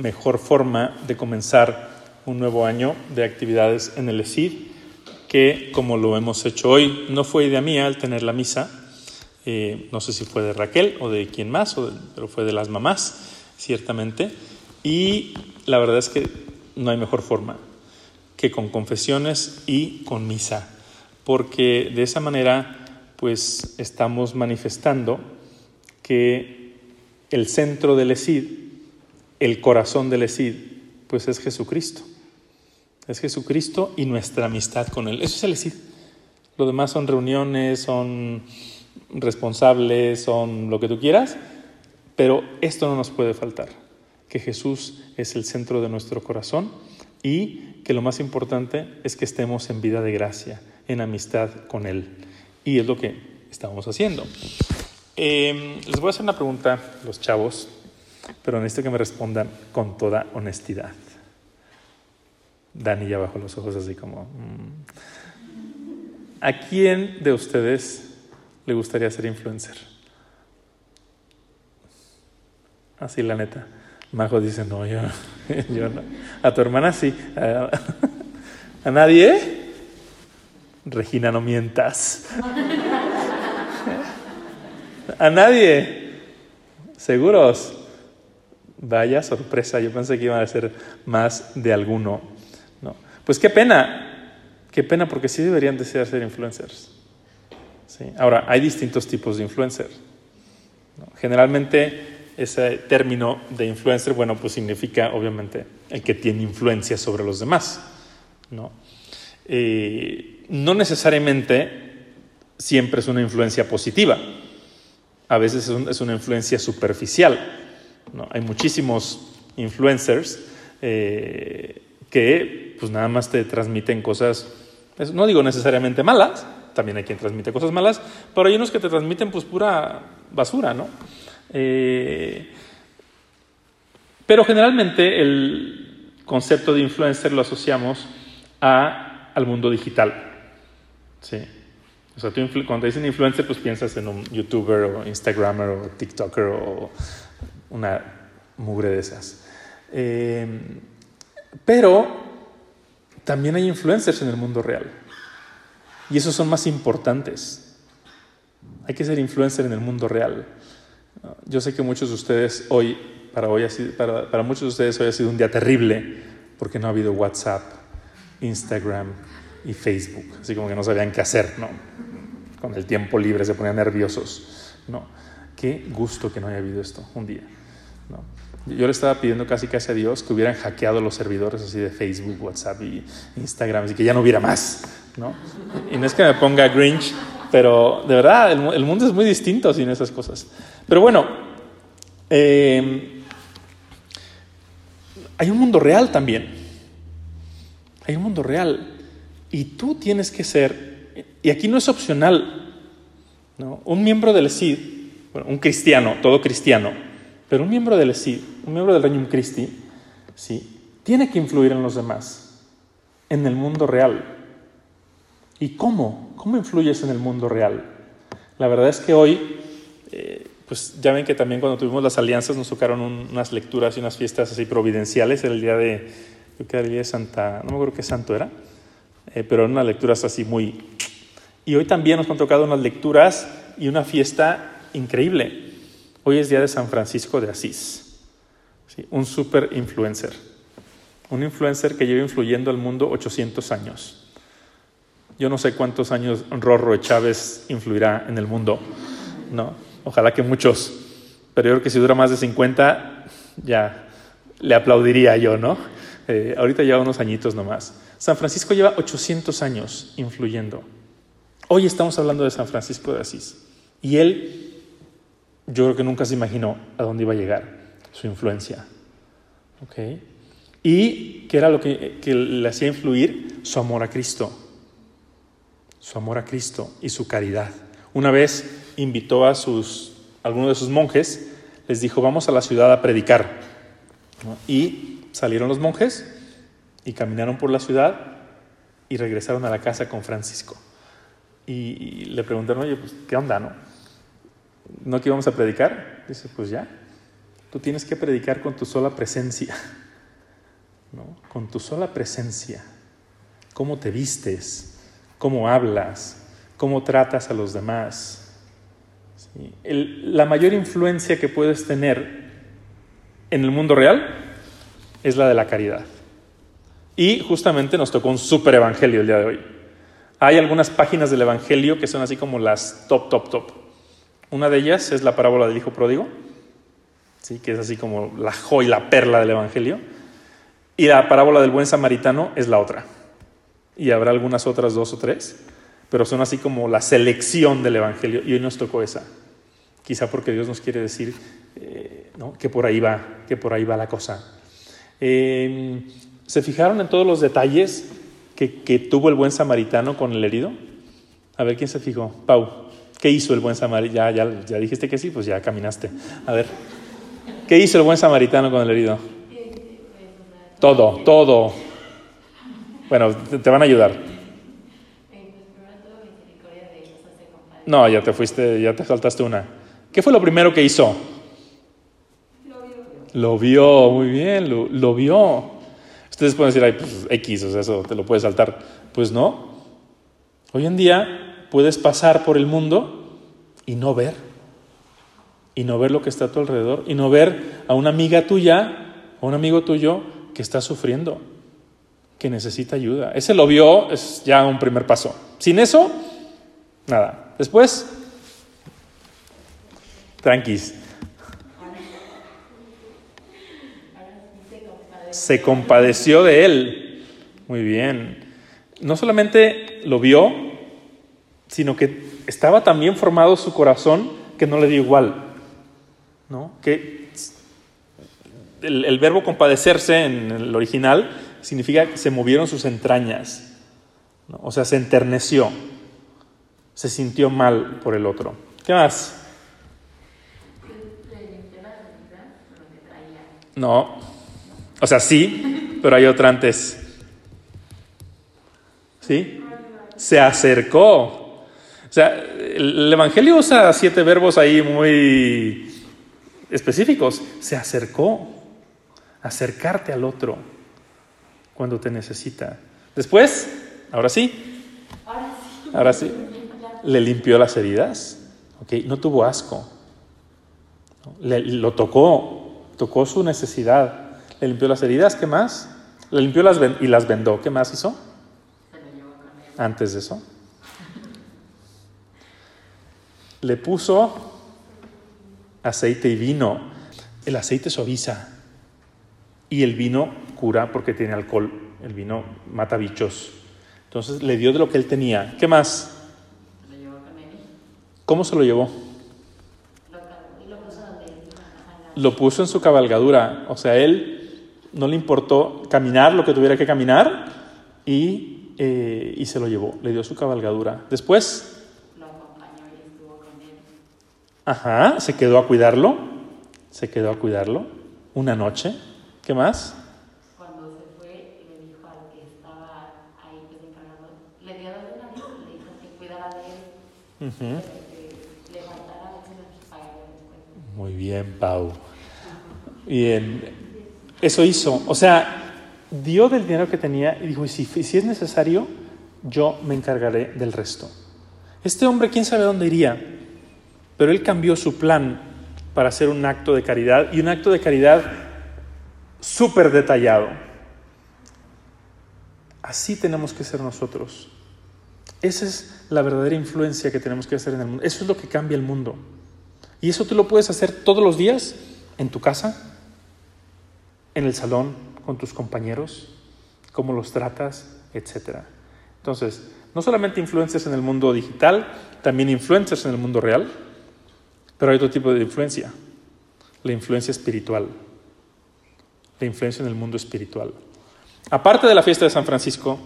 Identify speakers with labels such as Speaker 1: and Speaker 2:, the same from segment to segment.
Speaker 1: mejor forma de comenzar un nuevo año de actividades en el ESID que como lo hemos hecho hoy. No fue idea mía el tener la misa, eh, no sé si fue de Raquel o de quién más, pero fue de las mamás, ciertamente. Y la verdad es que no hay mejor forma que con confesiones y con misa, porque de esa manera pues estamos manifestando que el centro del ESID, el corazón del ESID, pues es Jesucristo. Es Jesucristo y nuestra amistad con Él. Eso es el ESID. Lo demás son reuniones, son responsables, son lo que tú quieras, pero esto no nos puede faltar, que Jesús es el centro de nuestro corazón y que lo más importante es que estemos en vida de gracia, en amistad con Él. Y es lo que estamos haciendo. Em, les voy a hacer una pregunta, los chavos, pero necesito que me respondan con toda honestidad. Dani ya bajó los ojos así como... Mm. ¿A quién de ustedes le gustaría ser influencer? Así la neta. Majo dice, no, yo, yo no. A tu hermana sí. ¿A, ¿A nadie? Regina, no mientas. ¿A nadie? ¿Seguros? Vaya sorpresa, yo pensé que iban a ser más de alguno. No. Pues qué pena, qué pena, porque sí deberían desear ser influencers. ¿Sí? Ahora, hay distintos tipos de influencers. Generalmente ese término de influencer, bueno, pues significa obviamente el que tiene influencia sobre los demás. No, eh, no necesariamente siempre es una influencia positiva, a veces es, una influencia superficial. ¿No? Hay muchísimos influencers eh, que pues nada más te transmiten cosas, no digo necesariamente malas, también hay quien transmite cosas malas, pero hay unos que te transmiten pues pura basura, ¿no? Eh, pero generalmente el concepto de influencer lo asociamos a, al mundo digital. ¿sí? O sea, tú cuando dicen influencer, pues piensas en un youtuber o instagramer o tiktoker o una mugre de esas. Eh, pero también hay influencers en el mundo real. Y esos son más importantes. Hay que ser influencer en el mundo real. Yo sé que muchos de ustedes hoy, para, hoy para, para muchos de ustedes hoy ha sido un día terrible porque no ha habido WhatsApp, Instagram y Facebook. Así como que no sabían qué hacer, ¿no? Con el tiempo libre se ponían nerviosos, ¿no? Qué gusto que no haya habido esto un día, ¿no? Yo le estaba pidiendo casi casi a Dios que hubieran hackeado los servidores así de Facebook, WhatsApp y Instagram, así que ya no hubiera más, ¿no? Y no es que me ponga Grinch, pero de verdad, el, mundo es muy distinto sin esas cosas. Pero bueno, eh, hay un mundo real también. Hay un mundo real. Y tú tienes que ser, y aquí no es opcional, ¿no? un miembro del CID, bueno, un cristiano, todo cristiano, pero un miembro del CID, un miembro del Reino Christi, ¿sí? tiene que influir en los demás, en el mundo real. ¿Y cómo? ¿Cómo influyes en el mundo real? La verdad es que hoy, eh, pues ya ven que también cuando tuvimos las alianzas nos tocaron unas lecturas y unas fiestas así providenciales, el día de, creo que era el día de Santa, no me acuerdo qué santo era, eh, pero eran unas lecturas así muy... Y hoy también nos han tocado unas lecturas y una fiesta increíble. Hoy es día de San Francisco de Asís, ¿sí? un super influencer, un influencer que lleva influyendo al mundo 800 años. Yo no sé cuántos años Rorro Chávez influirá en el mundo, ¿no? Ojalá que muchos, pero yo creo que si dura más de 50, ya le aplaudiría yo, ¿no? Eh, ahorita lleva unos añitos nomás. San Francisco lleva 800 años influyendo. Hoy estamos hablando de San Francisco de Asís. Y él, yo creo que nunca se imaginó a dónde iba a llegar su influencia. ¿Ok? Y qué era lo que, que le hacía influir su amor a Cristo su amor a Cristo y su caridad. Una vez invitó a sus, algunos de sus monjes, les dijo, vamos a la ciudad a predicar. Y salieron los monjes y caminaron por la ciudad y regresaron a la casa con Francisco. Y, le preguntaron, oye, pues, ¿qué onda, no? ¿No que íbamos a predicar? Dice, pues ya. Tú tienes que predicar con tu sola presencia, ¿no? Con tu sola presencia. Cómo te vistes, cómo hablas, cómo tratas a los demás. la mayor influencia que puedes tener en el mundo real es la de la caridad. Y justamente nos tocó un super evangelio el día de hoy. Hay algunas páginas del evangelio que son así como las top, top, top. Una de ellas es la parábola del hijo pródigo, ¿sí? que es así como la joya, la perla del evangelio. Y la parábola del buen samaritano es la otra. Y habrá algunas otras dos o tres, pero son así como la selección del evangelio. Y hoy nos tocó esa. Quizá porque Dios nos quiere decir eh, que por ahí va, que por ahí va la cosa. Eh, ¿Se fijaron en todos los detalles que, tuvo el buen samaritano con el herido? A ver, ¿quién se fijó? Pau, ¿qué hizo el buen samaritano? Ya, ya, dijiste que sí, pues ya caminaste. A ver, ¿qué hizo el buen samaritano con el herido? Todo, todo. Bueno, te, van a ayudar. No, ya te fuiste, ya te saltaste una. ¿Qué fue lo primero que hizo? Lo vio. Lo vio, muy bien, lo, lo vio. Ustedes pueden decir, ay, pues X, o sea, eso te lo puedes saltar. Pues no. Hoy en día puedes pasar por el mundo y no ver. Y no ver lo que está a tu alrededor. Y no ver a una amiga tuya, a un amigo tuyo que está sufriendo, que necesita ayuda. Ese lo vio, es ya un primer paso. Sin eso, nada. Después, tranquis. se compadeció de él. Muy bien. No solamente lo vio, sino que estaba también formado su corazón que no le dio igual. ¿no? Que el, verbo compadecerse en el original significa que se movieron sus entrañas. O sea, se enterneció. Se sintió mal por el otro. ¿Qué más? No, o sea, sí, pero hay otra antes. ¿Sí? Se acercó. O sea, el Evangelio usa siete verbos ahí muy específicos. Se acercó. Acercarte al otro cuando te necesita. Después, ahora sí. Ahora sí. Le limpió las heridas. ¿ok? No tuvo asco. Le, lo tocó. Tocó su necesidad le limpió las heridas, ¿qué más? Le limpió las y las vendó, ¿qué más hizo? Antes de eso. Le puso aceite y vino. El aceite suaviza y el vino cura porque tiene alcohol. El vino mata bichos. Entonces le dio de lo que él tenía. ¿Qué más? ¿Cómo se lo llevó? Lo puso en su cabalgadura. O sea, él no le importó caminar lo que tuviera que caminar y, eh, y se lo llevó, le dio su cabalgadura. Después... Lo acompañó y estuvo con él. Ajá, se quedó a cuidarlo, se quedó a cuidarlo una noche. ¿Qué más?
Speaker 2: Cuando se fue, le dijo al que estaba ahí pues encargado, le dio una le dijo que cuidara de él, uh -huh. que le faltara después.
Speaker 1: Muy bien, Pau. Bien, eso hizo. O sea, dio del dinero que tenía y dijo, si, si es necesario, yo me encargaré del resto. Este hombre, quién sabe dónde iría, pero él cambió su plan para hacer un acto de caridad y un acto de caridad súper detallado. Así tenemos que ser nosotros. Esa es la verdadera influencia que tenemos que hacer en el mundo. Eso es lo que cambia el mundo. Y eso tú lo puedes hacer todos los días en tu casa, en el salón con tus compañeros, cómo los tratas, etc. Entonces, no solamente influencias en el mundo digital, también influencias en el mundo real, pero hay otro tipo de influencia, la influencia espiritual, la influencia en el mundo espiritual. Aparte de la fiesta de San Francisco,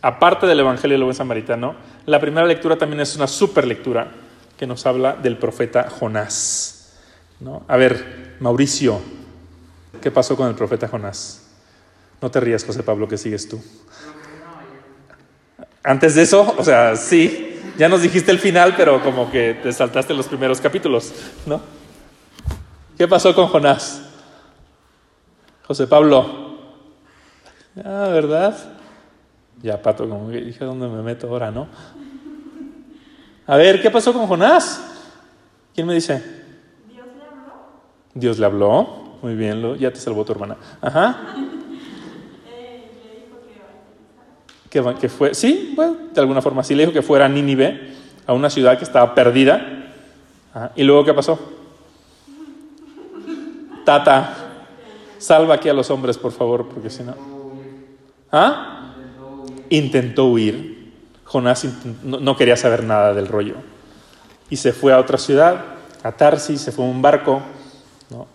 Speaker 1: aparte del Evangelio del Buen Samaritano, la primera lectura también es una super lectura que nos habla del profeta Jonás. ¿no? A ver, Mauricio, ¿Qué pasó con el profeta Jonás? No te rías, José Pablo, que sigues tú. Antes de eso, o sea, sí, ya nos dijiste el final, pero como que te saltaste los primeros capítulos, ¿no? ¿Qué pasó con Jonás? José Pablo. Ah, ¿verdad? Ya, Pato, como que dije, ¿dónde me meto ahora, no? A ver, ¿qué pasó con Jonás? ¿Quién me dice?
Speaker 2: Dios le habló.
Speaker 1: Dios le habló. Muy bien, ya te salvó tu hermana. Ajá.
Speaker 2: Eh, le dijo que
Speaker 1: fue, sí, bueno, de alguna forma sí le dijo que fuera a Nínive, a una ciudad que estaba perdida. ¿Y luego qué pasó? Tata, salva aquí a los hombres, por favor, porque si no. ¿Ah? Intentó huir. Jonás no, quería saber nada del rollo. Y se fue a otra ciudad, a Tarsis, se fue en un barco.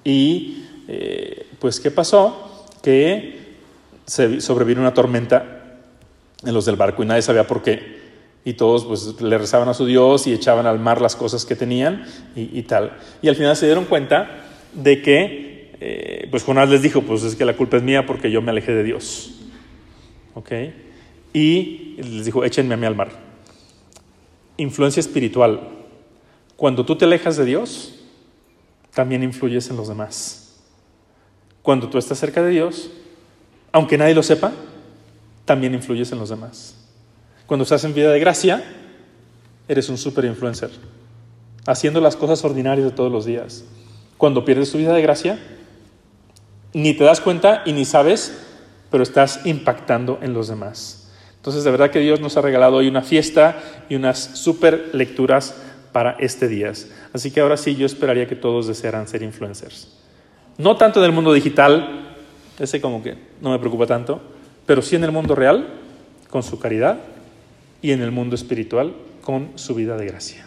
Speaker 1: Y eh, pues, ¿qué pasó? Que se sobrevino una tormenta en los del barco y nadie sabía por qué. Y todos pues le rezaban a su Dios y echaban al mar las cosas que tenían y, y tal. Y al final se dieron cuenta de que, eh, pues Jonás les dijo, pues es que la culpa es mía porque yo me alejé de Dios. ¿Ok? Y les dijo, échenme a mí al mar. Influencia espiritual. Cuando tú te alejas de Dios, también influyes en los demás. Cuando tú estás cerca de Dios, aunque nadie lo sepa, también influyes en los demás. Cuando estás en vida de gracia, eres un super influencer, haciendo las cosas ordinarias de todos los días. Cuando pierdes tu vida de gracia, ni te das cuenta y ni sabes, pero estás impactando en los demás. Entonces, de verdad que Dios nos ha regalado hoy una fiesta y unas super lecturas para este día. Así que ahora sí, yo esperaría que todos desearan ser influencers. No tanto en el mundo digital, ese como que no me preocupa tanto, pero sí en el mundo real, con su caridad, y en el mundo espiritual, con su vida de gracia.